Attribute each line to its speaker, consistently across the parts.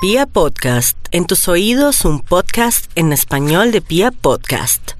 Speaker 1: Pia Podcast, en tus oídos un podcast en español de Pia Podcast.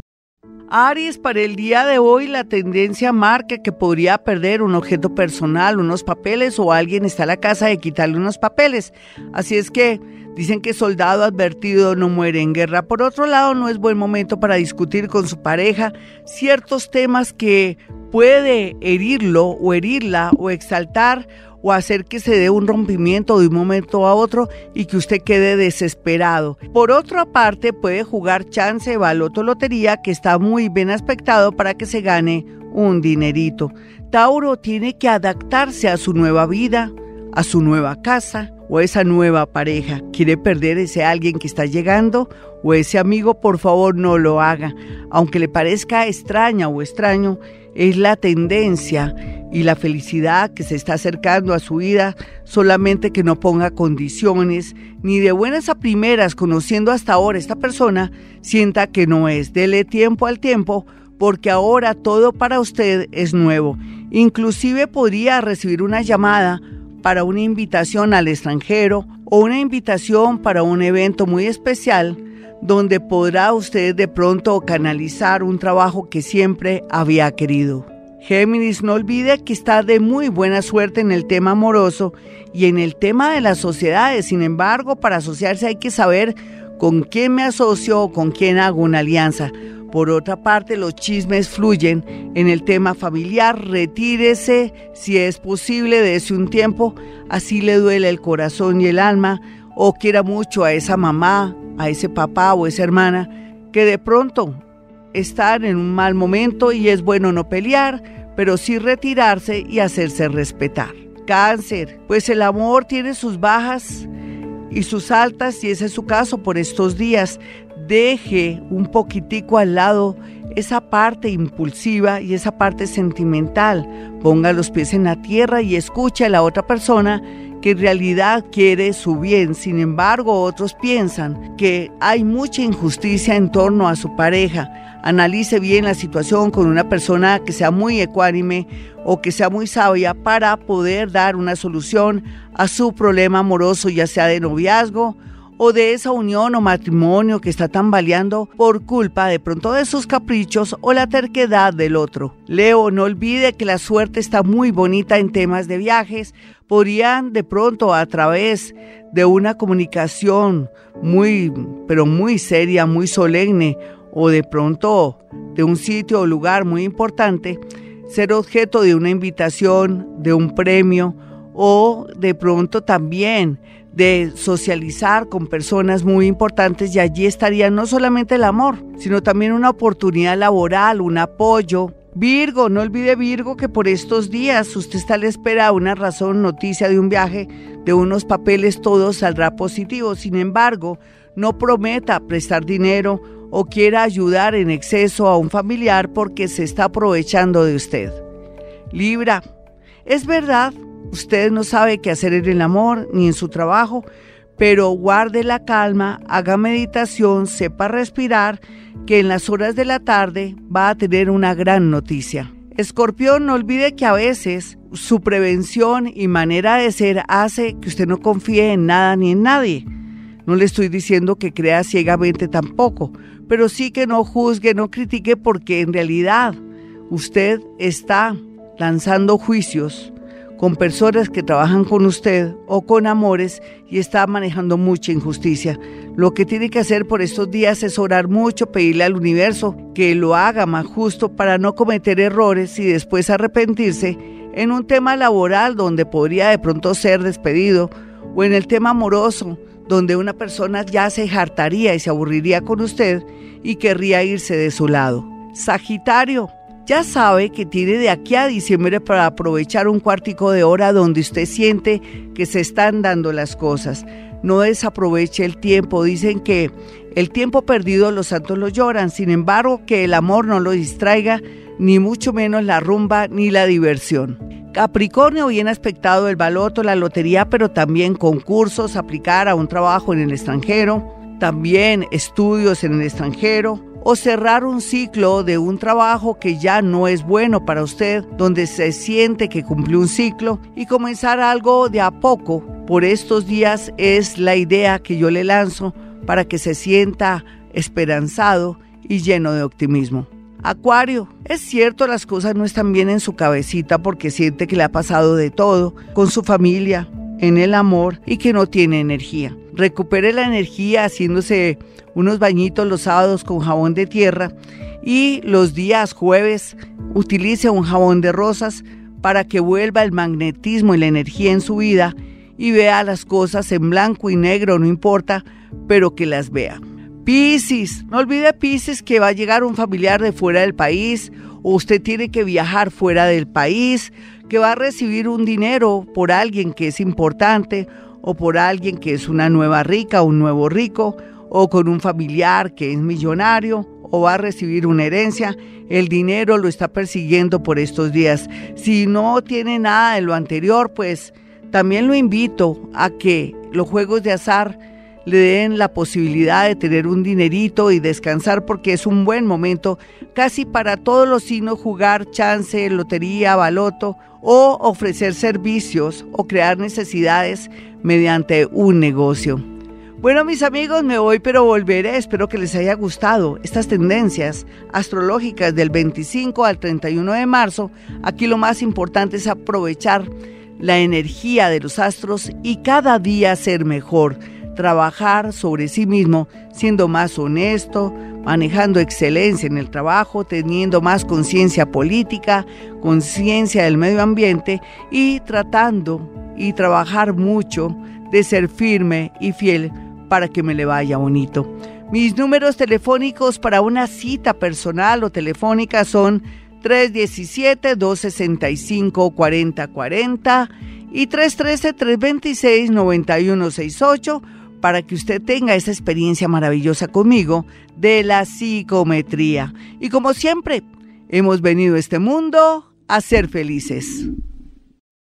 Speaker 2: Aries, para el día de hoy la tendencia marca que podría perder un objeto personal, unos papeles o alguien está en la casa de quitarle unos papeles. Así es que dicen que soldado advertido no muere en guerra. Por otro lado, no es buen momento para discutir con su pareja ciertos temas que puede herirlo o herirla o exaltar o hacer que se dé un rompimiento de un momento a otro y que usted quede desesperado. Por otra parte, puede jugar chance, baloto, lotería, que está muy bien aspectado para que se gane un dinerito. Tauro tiene que adaptarse a su nueva vida, a su nueva casa o esa nueva pareja. ¿Quiere perder ese alguien que está llegando? O ese amigo, por favor, no lo haga. Aunque le parezca extraña o extraño, es la tendencia y la felicidad que se está acercando a su vida, solamente que no ponga condiciones, ni de buenas a primeras, conociendo hasta ahora esta persona, sienta que no es. Dele tiempo al tiempo, porque ahora todo para usted es nuevo. Inclusive podría recibir una llamada para una invitación al extranjero o una invitación para un evento muy especial donde podrá usted de pronto canalizar un trabajo que siempre había querido. Géminis, no olvide que está de muy buena suerte en el tema amoroso y en el tema de las sociedades. Sin embargo, para asociarse hay que saber con quién me asocio o con quién hago una alianza. Por otra parte, los chismes fluyen en el tema familiar. Retírese si es posible, dése un tiempo, así le duele el corazón y el alma, o quiera mucho a esa mamá, a ese papá o esa hermana, que de pronto están en un mal momento y es bueno no pelear, pero sí retirarse y hacerse respetar. Cáncer, pues el amor tiene sus bajas y sus altas y ese es su caso por estos días. Deje un poquitico al lado esa parte impulsiva y esa parte sentimental. Ponga los pies en la tierra y escuche a la otra persona que en realidad quiere su bien. Sin embargo, otros piensan que hay mucha injusticia en torno a su pareja. Analice bien la situación con una persona que sea muy ecuánime o que sea muy sabia para poder dar una solución a su problema amoroso, ya sea de noviazgo o de esa unión o matrimonio que está tambaleando por culpa de pronto de sus caprichos o la terquedad del otro. Leo, no olvide que la suerte está muy bonita en temas de viajes. Podrían de pronto a través de una comunicación muy, pero muy seria, muy solemne, o de pronto de un sitio o lugar muy importante, ser objeto de una invitación, de un premio, o de pronto también de socializar con personas muy importantes y allí estaría no solamente el amor, sino también una oportunidad laboral, un apoyo. Virgo, no olvide Virgo que por estos días usted está a la espera de una razón, noticia de un viaje, de unos papeles, todo saldrá positivo. Sin embargo, no prometa prestar dinero o quiera ayudar en exceso a un familiar porque se está aprovechando de usted. Libra, es verdad Usted no sabe qué hacer en el amor ni en su trabajo, pero guarde la calma, haga meditación, sepa respirar, que en las horas de la tarde va a tener una gran noticia. Escorpión, no olvide que a veces su prevención y manera de ser hace que usted no confíe en nada ni en nadie. No le estoy diciendo que crea ciegamente tampoco, pero sí que no juzgue, no critique porque en realidad usted está lanzando juicios con personas que trabajan con usted o con amores y está manejando mucha injusticia. Lo que tiene que hacer por estos días es orar mucho, pedirle al universo que lo haga más justo para no cometer errores y después arrepentirse en un tema laboral donde podría de pronto ser despedido o en el tema amoroso donde una persona ya se hartaría y se aburriría con usted y querría irse de su lado. Sagitario, ya sabe que tiene de aquí a diciembre para aprovechar un cuartico de hora donde usted siente que se están dando las cosas. No desaproveche el tiempo. Dicen que el tiempo perdido los santos lo lloran. Sin embargo, que el amor no lo distraiga, ni mucho menos la rumba ni la diversión. Capricornio, bien aspectado el baloto, la lotería, pero también concursos, aplicar a un trabajo en el extranjero, también estudios en el extranjero, o cerrar un ciclo de un trabajo que ya no es bueno para usted, donde se siente que cumplió un ciclo y comenzar algo de a poco por estos días es la idea que yo le lanzo para que se sienta esperanzado y lleno de optimismo. Acuario, es cierto las cosas no están bien en su cabecita porque siente que le ha pasado de todo con su familia, en el amor y que no tiene energía. Recupere la energía haciéndose unos bañitos los sábados con jabón de tierra y los días jueves utilice un jabón de rosas para que vuelva el magnetismo y la energía en su vida y vea las cosas en blanco y negro, no importa, pero que las vea. Piscis, no olvide Piscis que va a llegar un familiar de fuera del país. O usted tiene que viajar fuera del país, que va a recibir un dinero por alguien que es importante o por alguien que es una nueva rica, un nuevo rico o con un familiar que es millonario o va a recibir una herencia, el dinero lo está persiguiendo por estos días. Si no tiene nada de lo anterior, pues también lo invito a que los juegos de azar le den la posibilidad de tener un dinerito y descansar porque es un buen momento casi para todos los signos jugar chance, lotería, baloto o ofrecer servicios o crear necesidades mediante un negocio. Bueno, mis amigos, me voy, pero volveré. Espero que les haya gustado estas tendencias astrológicas del 25 al 31 de marzo. Aquí lo más importante es aprovechar la energía de los astros y cada día ser mejor. Trabajar sobre sí mismo, siendo más honesto, manejando excelencia en el trabajo, teniendo más conciencia política, conciencia del medio ambiente y tratando y trabajar mucho de ser firme y fiel para que me le vaya bonito. Mis números telefónicos para una cita personal o telefónica son 317-265-4040 y 313-326-9168 para que usted tenga esa experiencia maravillosa conmigo de la psicometría. Y como siempre, hemos venido a este mundo a ser felices.